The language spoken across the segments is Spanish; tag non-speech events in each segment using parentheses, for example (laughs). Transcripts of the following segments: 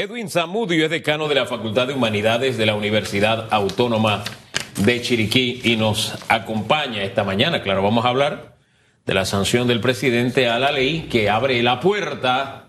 Edwin Zamudio es decano de la Facultad de Humanidades de la Universidad Autónoma de Chiriquí y nos acompaña esta mañana. Claro, vamos a hablar de la sanción del presidente a la ley que abre la puerta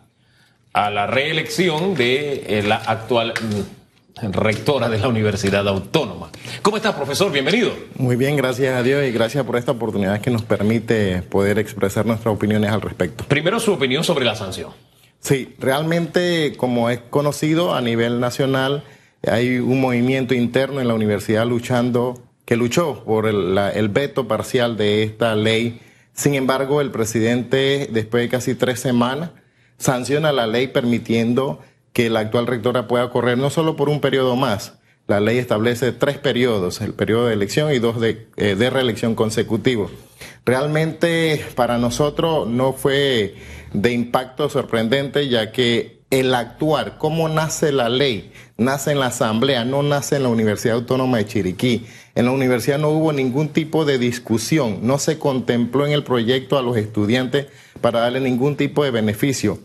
a la reelección de eh, la actual mm, rectora de la Universidad Autónoma. ¿Cómo está, profesor? Bienvenido. Muy bien, gracias a Dios y gracias por esta oportunidad que nos permite poder expresar nuestras opiniones al respecto. Primero, su opinión sobre la sanción. Sí, realmente, como es conocido a nivel nacional, hay un movimiento interno en la universidad luchando, que luchó por el, el veto parcial de esta ley. Sin embargo, el presidente, después de casi tres semanas, sanciona la ley permitiendo que la actual rectora pueda correr no solo por un periodo más, la ley establece tres periodos, el periodo de elección y dos de, eh, de reelección consecutivos. Realmente para nosotros no fue de impacto sorprendente, ya que el actuar, cómo nace la ley, nace en la Asamblea, no nace en la Universidad Autónoma de Chiriquí. En la universidad no hubo ningún tipo de discusión, no se contempló en el proyecto a los estudiantes para darle ningún tipo de beneficio.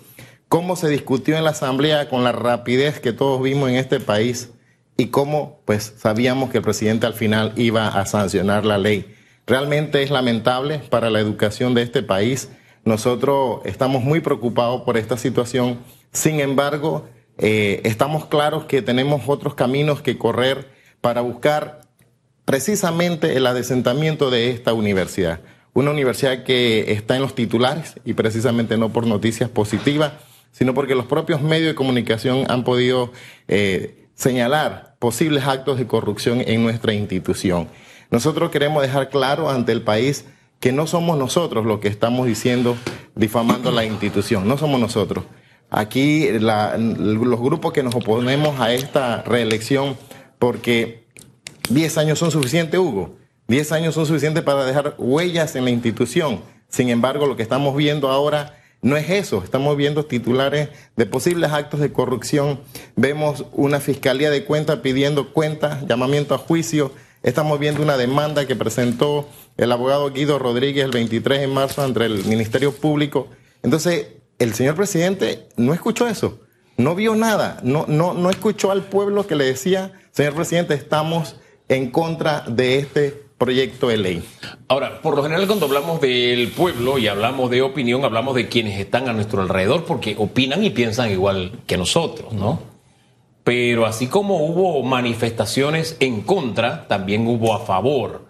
Cómo se discutió en la Asamblea con la rapidez que todos vimos en este país y cómo pues sabíamos que el presidente al final iba a sancionar la ley. Realmente es lamentable para la educación de este país nosotros estamos muy preocupados por esta situación. Sin embargo, eh, estamos claros que tenemos otros caminos que correr para buscar precisamente el adesentamiento de esta universidad. Una universidad que está en los titulares y precisamente no por noticias positivas, sino porque los propios medios de comunicación han podido eh, señalar posibles actos de corrupción en nuestra institución. Nosotros queremos dejar claro ante el país que no somos nosotros los que estamos diciendo, difamando la institución, no somos nosotros. Aquí los grupos que nos oponemos a esta reelección, porque 10 años son suficientes, Hugo, 10 años son suficientes para dejar huellas en la institución. Sin embargo, lo que estamos viendo ahora no es eso, estamos viendo titulares de posibles actos de corrupción, vemos una fiscalía de cuentas pidiendo cuentas, llamamiento a juicio, estamos viendo una demanda que presentó el abogado Guido Rodríguez el 23 de marzo ante el Ministerio Público. Entonces, el señor presidente no escuchó eso, no vio nada, no, no, no escuchó al pueblo que le decía, señor presidente, estamos en contra de este proyecto de ley. Ahora, por lo general cuando hablamos del pueblo y hablamos de opinión, hablamos de quienes están a nuestro alrededor porque opinan y piensan igual que nosotros, ¿no? Pero así como hubo manifestaciones en contra, también hubo a favor.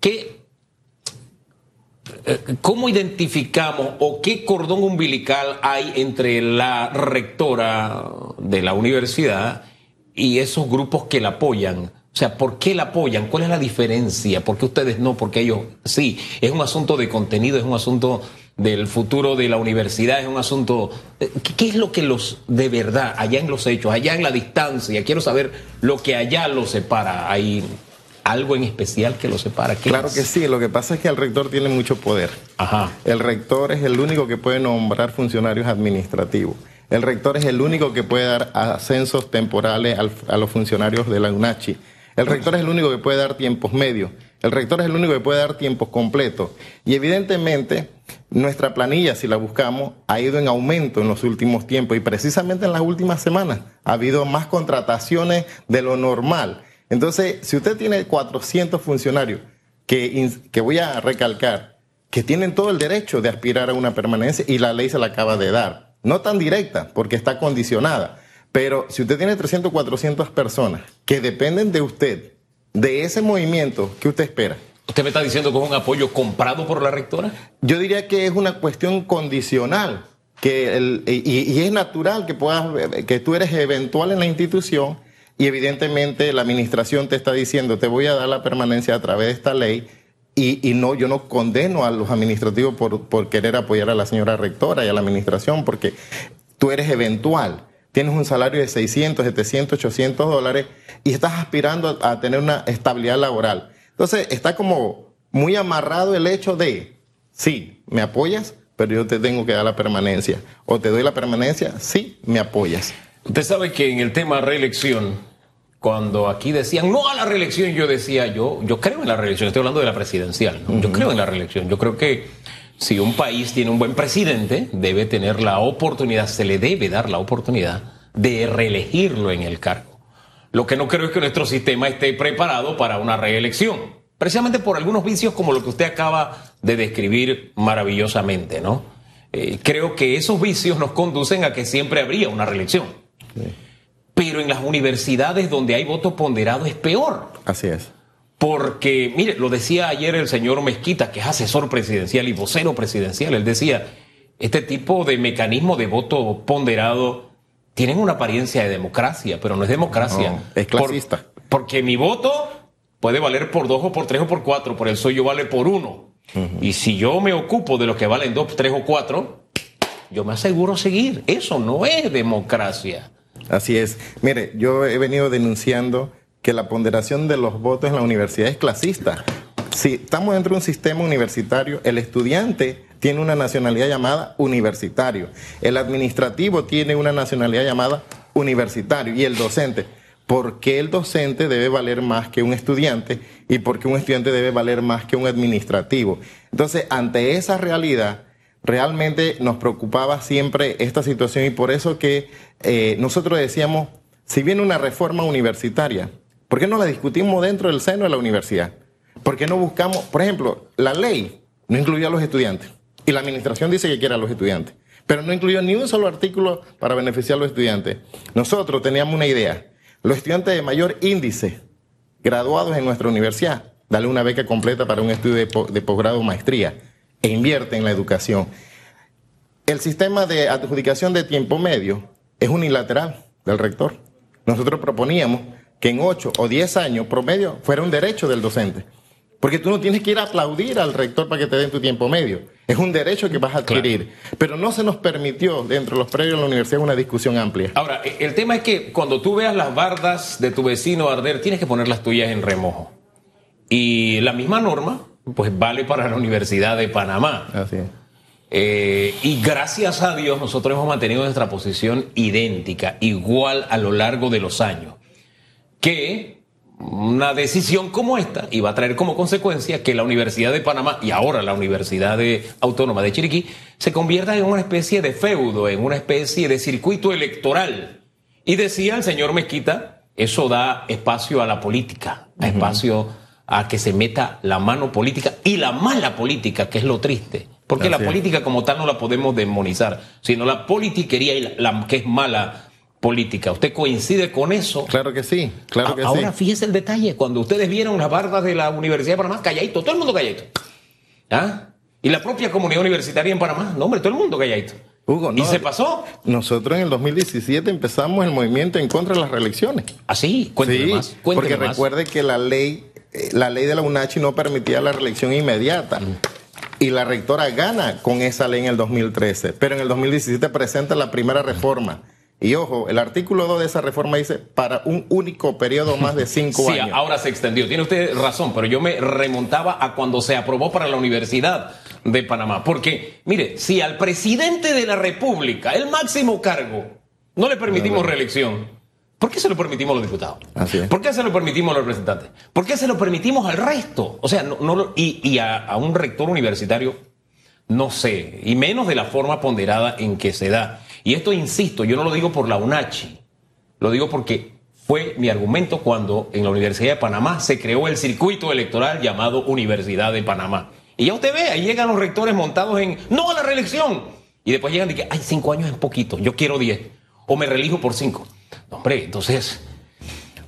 ¿Qué, eh, ¿Cómo identificamos o qué cordón umbilical hay entre la rectora de la universidad y esos grupos que la apoyan? O sea, ¿por qué la apoyan? ¿Cuál es la diferencia? ¿Por qué ustedes no? Porque ellos sí. Es un asunto de contenido, es un asunto del futuro de la universidad, es un asunto... Eh, ¿Qué es lo que los de verdad, allá en los hechos, allá en la distancia? Quiero saber lo que allá los separa. ahí algo en especial que lo separa? Claro que sí, lo que pasa es que el rector tiene mucho poder. Ajá. El rector es el único que puede nombrar funcionarios administrativos. El rector es el único que puede dar ascensos temporales a los funcionarios de la UNACHI. El rector es el único que puede dar tiempos medios. El rector es el único que puede dar tiempos completos. Y evidentemente nuestra planilla, si la buscamos, ha ido en aumento en los últimos tiempos y precisamente en las últimas semanas ha habido más contrataciones de lo normal. Entonces, si usted tiene 400 funcionarios, que, que voy a recalcar, que tienen todo el derecho de aspirar a una permanencia y la ley se la acaba de dar. No tan directa, porque está condicionada. Pero si usted tiene 300, 400 personas que dependen de usted, de ese movimiento, ¿qué usted espera? ¿Usted me está diciendo que es un apoyo comprado por la rectora? Yo diría que es una cuestión condicional. Que el, y, y, es natural que, puedas, que tú eres eventual en la institución y evidentemente la administración te está diciendo, te voy a dar la permanencia a través de esta ley. Y, y no, yo no condeno a los administrativos por, por querer apoyar a la señora rectora y a la administración, porque tú eres eventual tienes un salario de 600, 700, 800 dólares y estás aspirando a, tener una estabilidad laboral. Entonces, está como muy amarrado el hecho de, sí, me apoyas, pero yo te tengo que dar la permanencia. O te doy la permanencia, sí, me apoyas. Usted sabe que en el tema reelección, cuando aquí decían no a la reelección, yo decía, yo, yo creo en la reelección, estoy hablando de la presidencial, yo creo en la reelección, yo creo que si un país tiene un buen presidente, debe tener la oportunidad, se le debe dar la oportunidad de reelegirlo en el cargo. Lo que no creo es que nuestro sistema esté preparado para una reelección, precisamente por algunos vicios como lo que usted acaba de describir maravillosamente, ¿no? Eh, creo que esos vicios nos conducen a que siempre habría una reelección. Pero en las universidades donde hay voto ponderado es peor. Así es. Porque, mire, lo decía ayer el señor Mezquita, que es asesor presidencial y vocero presidencial. Él decía, este tipo de mecanismo de voto ponderado tienen una apariencia de democracia, pero no es democracia. es clasista. porque mi voto puede valer por dos o por tres o por cuatro, por el suyo vale por uno. Y si yo me ocupo de los que valen dos, tres o cuatro, yo me aseguro seguir. Eso no es democracia. Así es. Mire, yo he venido denunciando que la ponderación de los votos en la universidad es clasista. Si estamos dentro de un sistema universitario, el estudiante tiene una nacionalidad llamada universitario, el administrativo tiene una nacionalidad llamada universitario y el docente. ¿Por qué el docente debe valer más que un estudiante y por qué un estudiante debe valer más que un administrativo? Entonces, ante esa realidad, realmente nos preocupaba siempre esta situación y por eso que eh, nosotros decíamos, si viene una reforma universitaria, ¿Por qué no la discutimos dentro del seno de la universidad? ¿Por qué no buscamos, por ejemplo, la ley no incluía a los estudiantes y la administración dice que quiere a los estudiantes, pero no incluyó ni un solo artículo para beneficiar a los estudiantes? Nosotros teníamos una idea, los estudiantes de mayor índice graduados en nuestra universidad, dale una beca completa para un estudio de, posgrado o maestría e invierte en la educación. El sistema de adjudicación de tiempo medio es unilateral del rector. Nosotros proponíamos que en 8 o 10 años promedio fuera un derecho del docente. Porque tú no tienes que ir a aplaudir al rector para que te den tu tiempo medio. Es un derecho que vas a adquirir. Pero no se nos permitió dentro de los predios de la universidad una discusión amplia. Ahora, e, el tema es que cuando tú veas las bardas de tu vecino arder, tienes que poner las tuyas en remojo. Y la misma norma, pues vale para la Universidad de Panamá. Así es. Eh, y gracias a Dios nosotros hemos mantenido nuestra posición idéntica, igual a lo largo de los años que una decisión como esta iba a traer como consecuencia que la Universidad de Panamá y ahora la Universidad Autónoma de Chiriquí se convierta en una especie de feudo, en una especie de circuito electoral. Y decía el señor Mezquita, eso da espacio a la política, a espacio a que se meta la mano política y la mala política, que es lo triste. Porque la política como tal no la podemos demonizar, sino la politiquería y la que es mala política. ¿Usted coincide con eso? Claro que sí, claro que sí. Ahora fíjese el detalle, cuando ustedes vieron las bardas de la Universidad de Panamá, calladito, todo el mundo calladito. ¿Ah? Y la propia comunidad universitaria en Panamá, no hombre, todo el mundo calladito. Hugo, no, ¿Y se pasó? Nosotros en el 2017 empezamos el movimiento en contra de las reelecciones. ¿Ah, sí? Cuénteme sí, más. porque recuerde que la ley, eh, la ley de la UNACHI no permitía la reelección inmediata. Mm. Y la rectora gana con esa ley en el 2013. Pero en el 2017 presenta la primera reforma y ojo, el artículo 2 de esa reforma dice para un único periodo más de cinco (laughs) años. Sí, ahora se extendió. Tiene usted razón, pero yo me remontaba a cuando se aprobó para la Universidad de Panamá. Porque, mire, si al presidente de la República, el máximo cargo, no le permitimos reelección, ¿por qué se lo permitimos a los diputados? ¿Por qué se lo permitimos a los representantes? ¿Por qué se lo permitimos al resto? O sea, no, y, a, a un rector universitario, no sé, y menos de la forma ponderada en que se da. Y esto, insisto, yo no lo digo por la UNACHI, lo digo porque fue mi argumento cuando en la Universidad de Panamá se creó el circuito electoral llamado Universidad de Panamá. Y ya usted ve, ahí llegan los rectores montados en no a la reelección. Y después llegan y que, ay, cinco años es poquito, yo quiero diez. O me relijo por cinco. hombre, entonces.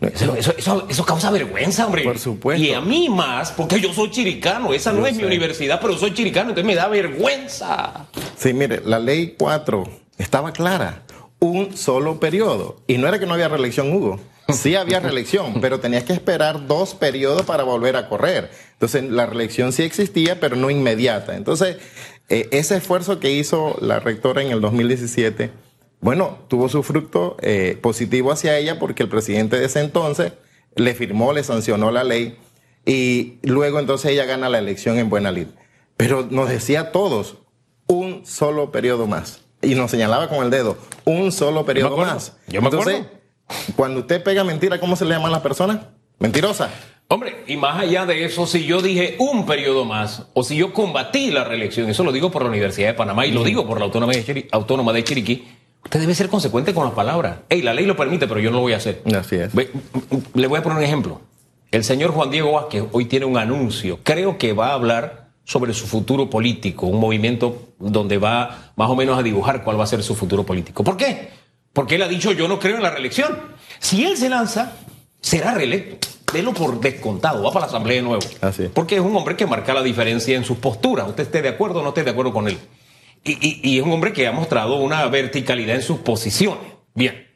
Eso, causa vergüenza, hombre. Por supuesto. Y a mí más, porque yo soy chiricano. Esa no es mi universidad, pero soy chiricano, entonces me da vergüenza. Sí, mire, la ley 4 estaba clara. Un solo periodo. Y no era que no había reelección, Hugo. Sí había reelección, (laughs) pero tenías que esperar dos periodos para volver a correr. Entonces, la reelección sí existía, pero no inmediata. Entonces, eh, ese esfuerzo que hizo la rectora en el 2017, bueno, tuvo su fruto eh, positivo hacia ella porque el presidente de ese entonces le firmó, le sancionó la ley y luego entonces ella gana la elección en Buena Lid. Pero nos decía a todos, un solo periodo más y nos señalaba con el dedo un solo periodo más. Yo me Entonces, cuando usted pega mentira, ¿cómo se le llaman las personas? Mentirosa. Hombre, y más allá de eso, si yo dije un periodo más, o si yo combatí la reelección, eso lo digo por la Universidad de Panamá y lo digo por la Autónoma de, Chiriquí, Usted debe ser consecuente con las palabras. Ey, la ley lo permite, pero yo no lo voy a hacer. Así es. le voy a poner un ejemplo. El señor Juan Diego Vázquez hoy tiene un anuncio. Creo que va a hablar sobre su futuro político, un movimiento donde va más o menos a dibujar cuál va a ser su futuro político. ¿Por qué? Porque él ha dicho yo no creo en la reelección. Si él se lanza, será reelecto. Delo por descontado, va para la Asamblea de nuevo. Así. Porque es un hombre que marca la diferencia en sus posturas. Usted esté de acuerdo o no esté de acuerdo con él. Y, es un hombre que ha mostrado una verticalidad en sus posiciones. Bien,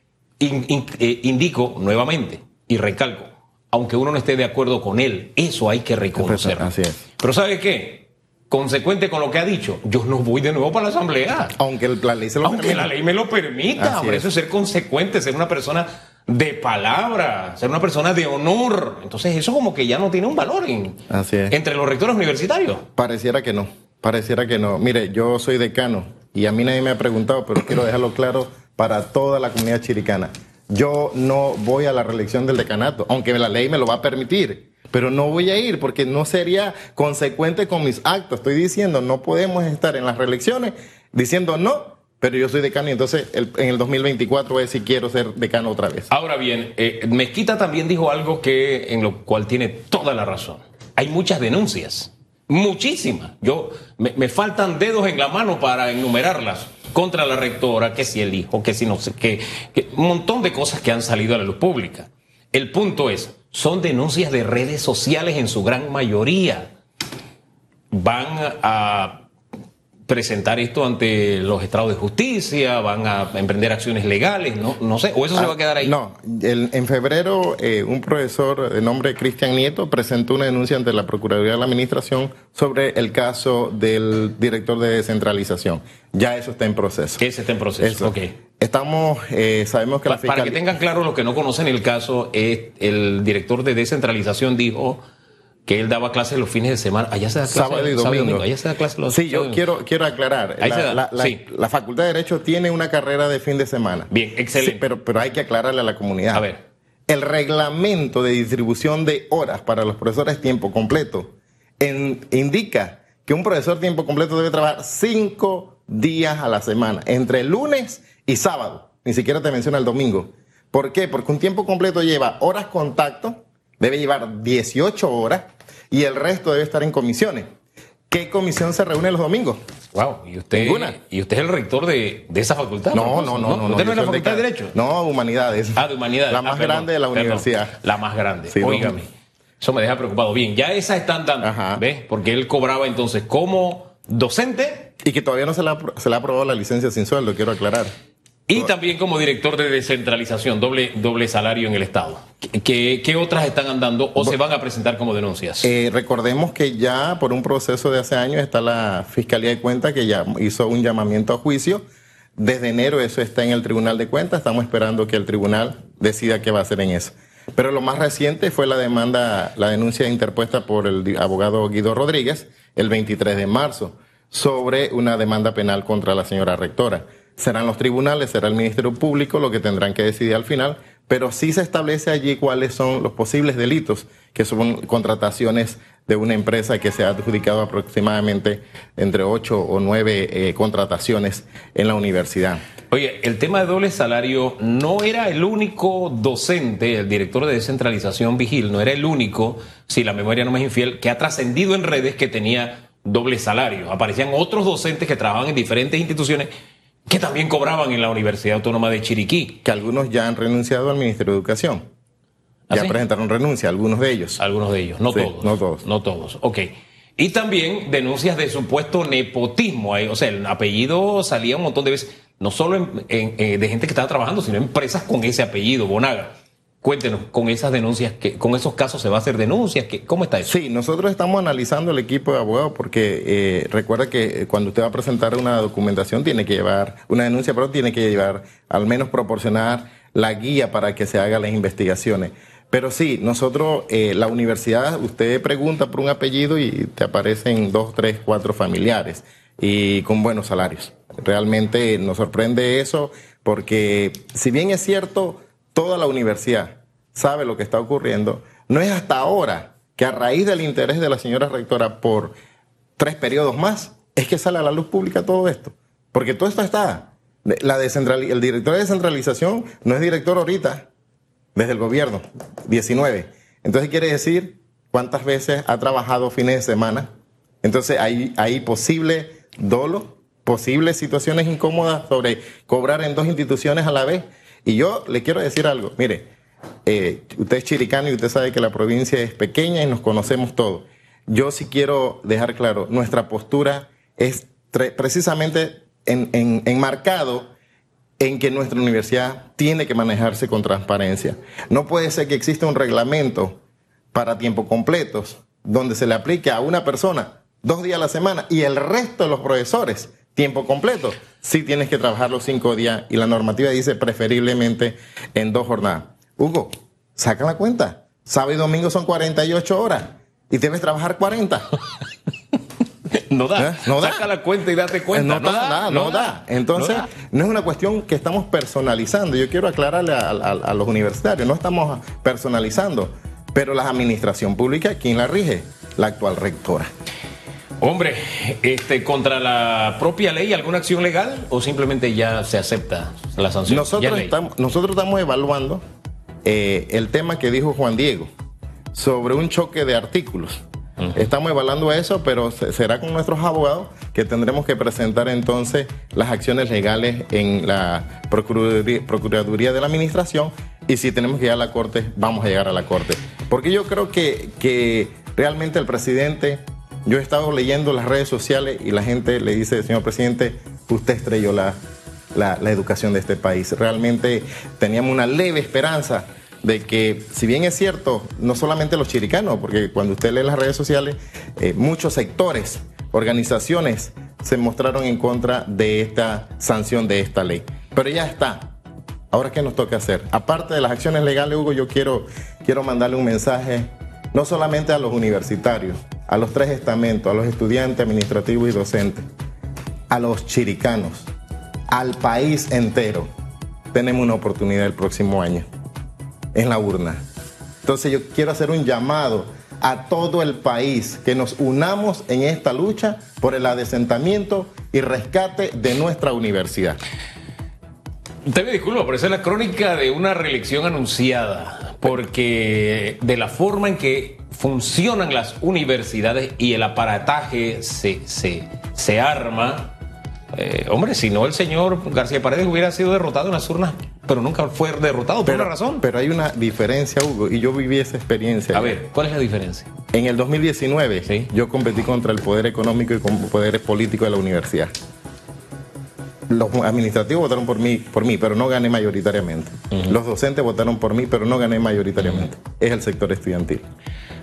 eh, indico nuevamente y recalco, aunque uno no esté de acuerdo con él, eso hay que reconocerlo. Así es. Pero ¿sabe qué? Consecuente con lo que ha dicho, yo no voy de nuevo para la Asamblea. Aunque la ley se lo Aunque la ley me lo permita. Por eso es ser consecuente, ser una persona de palabra, ser una persona de honor. Entonces eso como que ya no tiene un valor entre los rectores universitarios. Pareciera que no. Pareciera que no. Mire, yo soy decano y a mí nadie me ha preguntado, pero quiero dejarlo claro para toda la comunidad chiricana. Yo no voy a la reelección del decanato, aunque la ley me lo va a permitir, pero no voy a ir porque no sería consecuente con mis actos. Estoy diciendo, no podemos estar en las reelecciones diciendo no, pero yo soy decano y entonces en el 2024 voy a decir quiero ser decano otra vez. Ahora bien, eh, Mezquita también dijo algo que en lo cual tiene toda la razón. Hay muchas denuncias Muchísimas. Yo, me, faltan dedos en la mano para enumerarlas contra la rectora, que si el hijo, que si no sé qué, un montón de cosas que han salido a la luz pública. El punto es, son denuncias de redes sociales en su gran mayoría. Van a presentar esto ante los estados de justicia, van a emprender acciones legales, no, no sé, o eso se va a quedar ahí. No, en febrero eh, un profesor de nombre Cristian Nieto presentó una denuncia ante la Procuraduría de la Administración sobre el caso del director de descentralización. Ya eso está en proceso. Ese está en proceso, ok. Estamos, eh, sabemos que la Para que tengan claro los que no conocen el caso, el director de descentralización dijo que él daba clases los fines de semana. Allá se da clase sábado y domingo. Allá se da clases los Sí, yo quiero, quiero aclarar. la, Facultad de Derecho tiene una carrera de fin de semana. Bien, excelente. pero, pero hay que aclararle a la comunidad. A ver. El reglamento de distribución de horas para los profesores tiempo completo indica que un profesor tiempo completo debe trabajar cinco días a la semana, entre lunes y sábado. Ni siquiera te menciona el domingo. ¿Por qué? Porque un tiempo completo lleva horas contacto, debe llevar 18 horas y el resto debe estar en comisiones. ¿Qué comisión se reúne los domingos? Wow, ¿y usted, ¿y usted es el rector de, esa facultad? No, no, no, no. ¿Usted no, es la facultad de, Derecho? No, Humanidades. Ah, de Humanidades. La más ah, grande de la universidad. La más grande. Sí, Óigame. Eso me deja preocupado. Bien, ya esa están dando. Ajá. ¿Ves? Porque él cobraba entonces como docente. Y que todavía no se le, ha, se le ha aprobado la licencia sin sueldo, quiero aclarar. Y también como director de descentralización, doble, doble salario en el Estado. ¿Qué, otras están andando o se van a presentar como denuncias? Eh, recordemos que ya por un proceso de hace años está la Fiscalía de Cuentas que ya hizo un llamamiento a juicio. Desde enero eso está en el Tribunal de Cuentas. Estamos esperando que el tribunal decida qué va a hacer en eso. Pero lo más reciente fue la demanda, la denuncia interpuesta por el abogado Guido Rodríguez el 23 de marzo sobre una demanda penal contra la señora rectora serán los tribunales, será el Ministerio Público lo que tendrán que decidir al final, pero sí se establece allí cuáles son los posibles delitos, que son contrataciones de una empresa que se ha adjudicado aproximadamente entre ocho o nueve eh, contrataciones en la universidad. Oye, el tema de doble salario no era el único docente, el director de descentralización Vigil, no era el único, si la memoria no me es infiel, que ha trascendido en redes que tenía doble salario. Aparecían otros docentes que trabajaban en diferentes instituciones que también cobraban en la Universidad Autónoma de Chiriquí. Que algunos ya han renunciado al Ministerio de Educación. ¿Ah, ya presentaron renuncia, algunos de ellos. Algunos de ellos, no todos. No todos. No todos, ok. Y también denuncias de supuesto nepotismo. O sea, el apellido salía un montón de veces, no solo eh, de gente que estaba trabajando, sino empresas con ese apellido, Bonaga. Cuéntenos, con esas denuncias, que, con esos casos se va a hacer denuncias, ¿cómo está eso? Sí, nosotros estamos analizando el equipo de abogados porque eh, recuerda que cuando usted va a presentar una documentación tiene que llevar una denuncia, pero tiene que llevar, al menos proporcionar la guía para que se hagan las investigaciones. Pero sí, nosotros, eh, la universidad, usted pregunta por un apellido y te aparecen dos, tres, cuatro familiares y con buenos salarios. Realmente nos sorprende eso porque si bien es cierto, toda la universidad sabe lo que está ocurriendo, no es hasta ahora que a raíz del interés de la señora rectora por tres periodos más, es que sale a la luz pública todo esto. Porque todo esto está. La el director de descentralización no es director ahorita, desde el gobierno, 19. Entonces quiere decir cuántas veces ha trabajado fines de semana. Entonces hay, hay posible dolo, posibles situaciones incómodas sobre cobrar en dos instituciones a la vez. Y yo le quiero decir algo, mire, eh, usted es chiricano y usted sabe que la provincia es pequeña y nos conocemos todos. Yo sí quiero dejar claro, nuestra postura es precisamente enmarcado en que nuestra universidad tiene que manejarse con transparencia. No puede ser que exista un reglamento para tiempo completos donde se le aplique a una persona dos días a la semana y el resto de los profesores tiempo completo. Sí tienes que trabajar los cinco días y la normativa dice preferiblemente en dos jornadas. Hugo, saca la cuenta. Sábado y domingo son 48 horas y debes trabajar 40. (laughs) No da. ¿Eh? No da. Saca la cuenta y date cuenta. No, da, no, da. Entonces, no, es una cuestión que estamos personalizando. Yo quiero aclararle a, los universitarios, no estamos personalizando, pero la administración pública, ¿quién la rige? La actual rectora. Hombre, este, contra la propia ley, ¿alguna acción legal o simplemente ya se acepta la sanción? Nosotros, estamos, nosotros estamos evaluando eh, el tema que dijo Juan Diego sobre un choque de artículos. Estamos evaluando eso, pero será con nuestros abogados que tendremos que presentar entonces las acciones legales en la Procuraduría, de la Administración y si tenemos que ir a la Corte, vamos a llegar a la Corte. Porque yo creo que, que realmente el presidente, yo he estado leyendo las redes sociales y la gente le dice, señor presidente, usted estrelló la, la, educación de este país. Realmente teníamos una leve esperanza de que, si bien es cierto, no solamente los chiricanos, porque cuando usted lee las redes sociales, eh, muchos sectores, organizaciones se mostraron en contra de esta sanción de esta ley. Pero ya está. Ahora, ¿qué nos toca hacer? Aparte de las acciones legales, Hugo, yo quiero, quiero mandarle un mensaje no solamente a los universitarios, a los tres estamentos, a los estudiantes administrativos y docentes, a los chiricanos, al país entero. Tenemos una oportunidad el próximo año en la urna. Entonces yo quiero hacer un llamado a todo el país que nos unamos en esta lucha por el adesentamiento y rescate de nuestra universidad. Te me disculpo, pero esa es la crónica de una reelección anunciada, porque de la forma en que funcionan las universidades y el aparataje se, se, se arma, eh, hombre, si no el señor García Paredes hubiera sido derrotado en las urnas pero nunca fue derrotado por una razón. Pero hay una diferencia, Hugo, y yo viví esa experiencia. A ver, ¿cuál es la diferencia? En el 2019 yo competí contra el poder económico y con poderes políticos de la universidad. Los administrativos votaron por mí, por mí pero no gané mayoritariamente. Los docentes votaron por mí, pero no gané mayoritariamente. Es el sector estudiantil.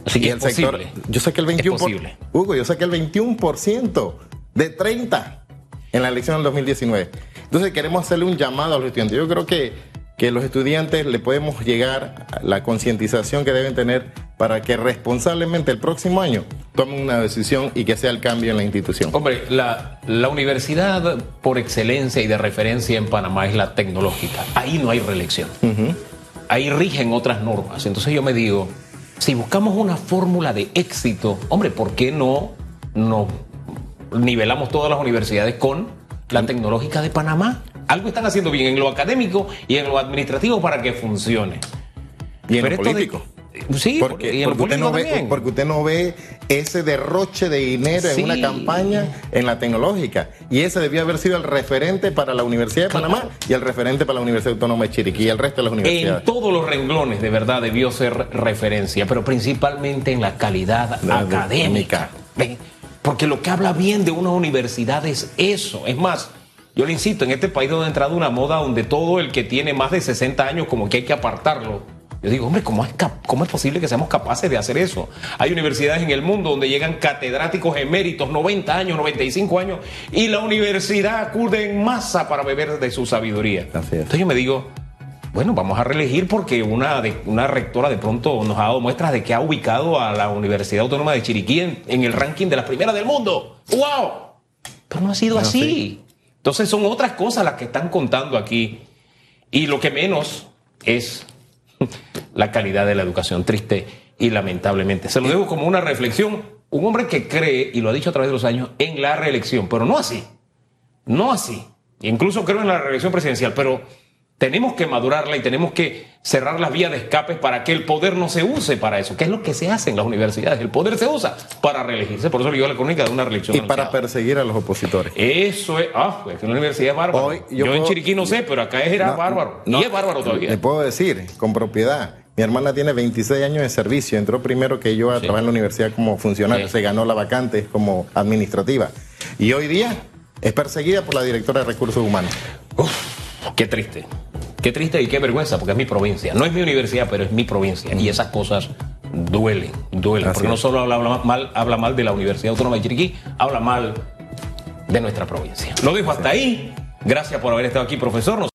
Así que el sector, yo saqué el 21%. Hugo, yo saqué el 21% de 30 en la elección del 2019. Entonces queremos hacerle un llamado a los estudiantes. Yo creo que, que los estudiantes le podemos llegar a la concientización que deben tener para que responsablemente el próximo año tomen una decisión y que sea el cambio en la institución. Hombre, la, la universidad por excelencia y de referencia en Panamá es la tecnológica. Ahí no hay reelección. Ahí rigen otras normas. Entonces yo me digo, si buscamos una fórmula de éxito, hombre, ¿por qué no nos nivelamos todas las universidades con la tecnológica de Panamá. Algo están haciendo bien en lo académico y en lo administrativo para que funcione. Y en lo político. Sí, porque, y en porque, usted no ve, porque usted no ve ese derroche de dinero en una campaña en la tecnológica. Y ese debió haber sido el referente para la Universidad de Panamá y el referente para la Universidad Autónoma de Chiriquí y el resto de las universidades. En todos los renglones, de verdad, debió ser referencia, pero principalmente en la calidad académica. Porque lo que habla bien de una universidad es eso. Es más, yo le insisto, en este país donde ha entrado una moda donde todo el que tiene más de 60 años como que hay que apartarlo. Yo digo, hombre, ¿cómo es, ¿cómo es posible que seamos capaces de hacer eso? Hay universidades en el mundo donde llegan catedráticos eméritos, 90 años, 95 años, y la universidad acude en masa para beber de su sabiduría. Entonces yo me digo, bueno, vamos a reelegir porque una, de, una rectora de pronto nos ha dado muestras de que ha ubicado a la Universidad Autónoma de Chiriquí en, el ranking de las primeras del mundo. ¡Wow! Pero no ha sido así. Entonces son otras cosas las que están contando aquí. Y lo que menos es la calidad de la educación, triste y lamentablemente. Se lo digo como una reflexión. Un hombre que cree, y lo ha dicho a través de los años, en la reelección, pero no así. No así. incluso creo en la reelección presidencial, pero tenemos que madurarla y tenemos que cerrar las vías de escape para que el poder no se use para eso, que es lo que se hace en las universidades. El poder se usa para reelegirse, por eso le dio la crónica de una reelección. Y para perseguir a los opositores. Eso es, ah, pues que la universidad es bárbaro. yo, en Chiriquí no sé, pero acá era bárbaro. y es bárbaro todavía. Le puedo decir, con propiedad. Mi hermana tiene 26 años de servicio, entró primero que yo a trabajar en la universidad como funcionario, se ganó la vacante como administrativa. Y hoy día es perseguida por la directora de recursos humanos. Uf, qué triste. Qué triste y qué vergüenza, porque es mi provincia. No es mi universidad, pero es mi provincia. Y esas cosas duelen, duelen. porque no solo habla mal, habla mal de la Universidad Autónoma de Chiriquí, habla mal de nuestra provincia. Lo dijo hasta ahí. Gracias por haber estado aquí, profesor.